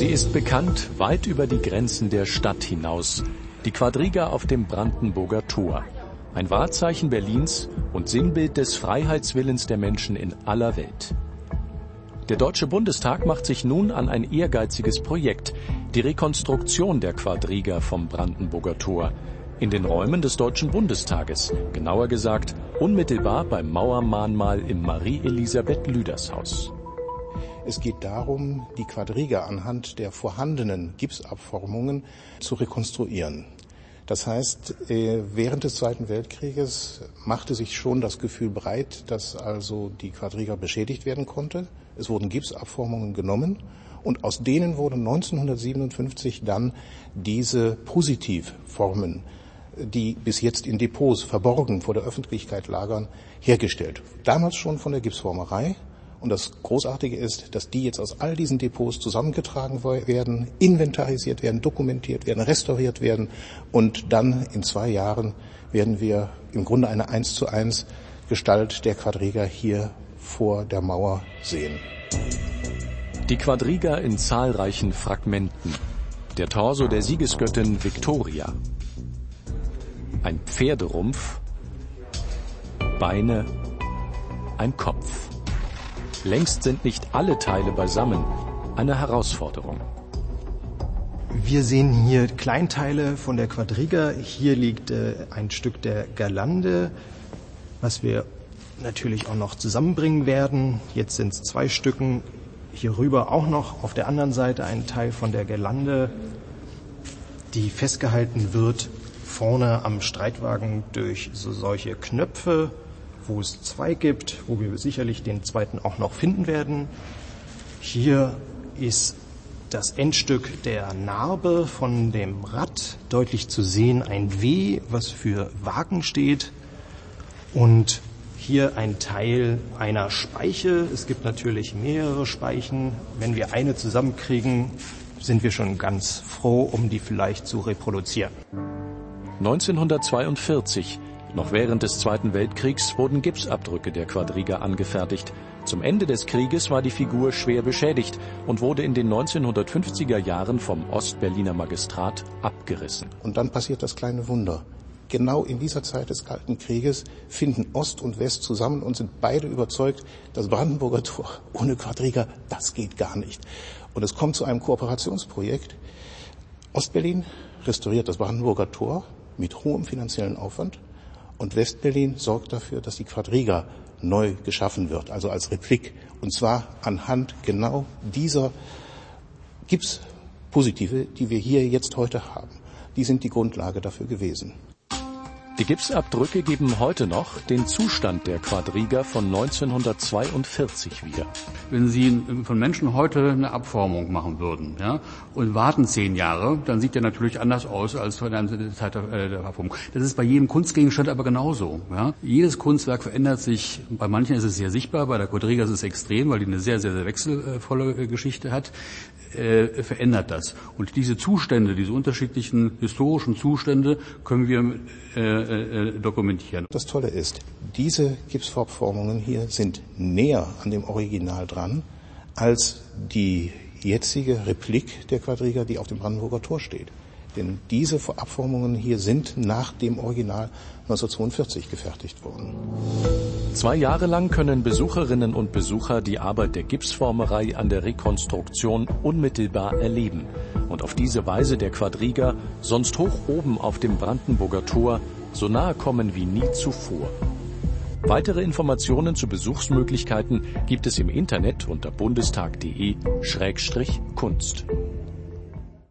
Sie ist bekannt weit über die Grenzen der Stadt hinaus. Die Quadriga auf dem Brandenburger Tor. Ein Wahrzeichen Berlins und Sinnbild des Freiheitswillens der Menschen in aller Welt. Der Deutsche Bundestag macht sich nun an ein ehrgeiziges Projekt, die Rekonstruktion der Quadriga vom Brandenburger Tor. In den Räumen des Deutschen Bundestages, genauer gesagt unmittelbar beim Mauermahnmal im Marie-Elisabeth-Lüders-Haus. Es geht darum, die Quadriga anhand der vorhandenen Gipsabformungen zu rekonstruieren. Das heißt, äh, während des Zweiten Weltkrieges machte sich schon das Gefühl breit, dass also die Quadriga beschädigt werden konnte. Es wurden Gipsabformungen genommen und aus denen wurden 1957 dann diese Positivformen, die bis jetzt in Depots verborgen vor der Öffentlichkeit lagern, hergestellt. Damals schon von der Gipsformerei und das Großartige ist, dass die jetzt aus all diesen Depots zusammengetragen werden, inventarisiert werden, dokumentiert werden, restauriert werden und dann in zwei Jahren werden wir im Grunde eine eins zu eins Gestalt der Quadriga hier vor der Mauer sehen. Die Quadriga in zahlreichen Fragmenten. Der Torso der Siegesgöttin Victoria. Ein Pferderumpf. Beine. Ein Kopf. Längst sind nicht alle Teile beisammen. Eine Herausforderung. Wir sehen hier Kleinteile von der Quadriga. Hier liegt äh, ein Stück der Galande, was wir natürlich auch noch zusammenbringen werden. Jetzt sind es zwei Stücken. Hier rüber auch noch auf der anderen Seite ein Teil von der Girlande, die festgehalten wird vorne am Streitwagen durch so solche Knöpfe wo es zwei gibt, wo wir sicherlich den zweiten auch noch finden werden. Hier ist das Endstück der Narbe von dem Rad deutlich zu sehen, ein W, was für Wagen steht. Und hier ein Teil einer Speiche. Es gibt natürlich mehrere Speichen. Wenn wir eine zusammenkriegen, sind wir schon ganz froh, um die vielleicht zu reproduzieren. 1942 noch während des Zweiten Weltkriegs wurden Gipsabdrücke der Quadriga angefertigt. Zum Ende des Krieges war die Figur schwer beschädigt und wurde in den 1950er Jahren vom Ostberliner Magistrat abgerissen. Und dann passiert das kleine Wunder. Genau in dieser Zeit des Kalten Krieges finden Ost und West zusammen und sind beide überzeugt, das Brandenburger Tor ohne Quadriga, das geht gar nicht. Und es kommt zu einem Kooperationsprojekt. Ostberlin restauriert das Brandenburger Tor mit hohem finanziellen Aufwand und Westberlin sorgt dafür, dass die Quadriga neu geschaffen wird, also als Replik. Und zwar anhand genau dieser Gipspositive, die wir hier jetzt heute haben. Die sind die Grundlage dafür gewesen. Die Gipsabdrücke geben heute noch den Zustand der Quadriga von 1942 wieder. Wenn Sie von Menschen heute eine Abformung machen würden ja, und warten zehn Jahre, dann sieht der natürlich anders aus als von der Zeit der Abformung. Das ist bei jedem Kunstgegenstand aber genauso. Ja. Jedes Kunstwerk verändert sich. Bei manchen ist es sehr sichtbar, bei der Quadriga ist es extrem, weil die eine sehr, sehr, sehr wechselvolle Geschichte hat äh, verändert das. Und diese Zustände, diese unterschiedlichen historischen Zustände können wir äh, äh, dokumentieren. Das Tolle ist, diese Gipsformformungen hier sind näher an dem Original dran als die jetzige Replik der Quadriga, die auf dem Brandenburger Tor steht. Denn diese Abformungen hier sind nach dem Original 1942 gefertigt worden. Zwei Jahre lang können Besucherinnen und Besucher die Arbeit der Gipsformerei an der Rekonstruktion unmittelbar erleben und auf diese Weise der Quadriga, sonst hoch oben auf dem Brandenburger Tor, so nahe kommen wie nie zuvor. Weitere Informationen zu Besuchsmöglichkeiten gibt es im Internet unter bundestag.de-kunst.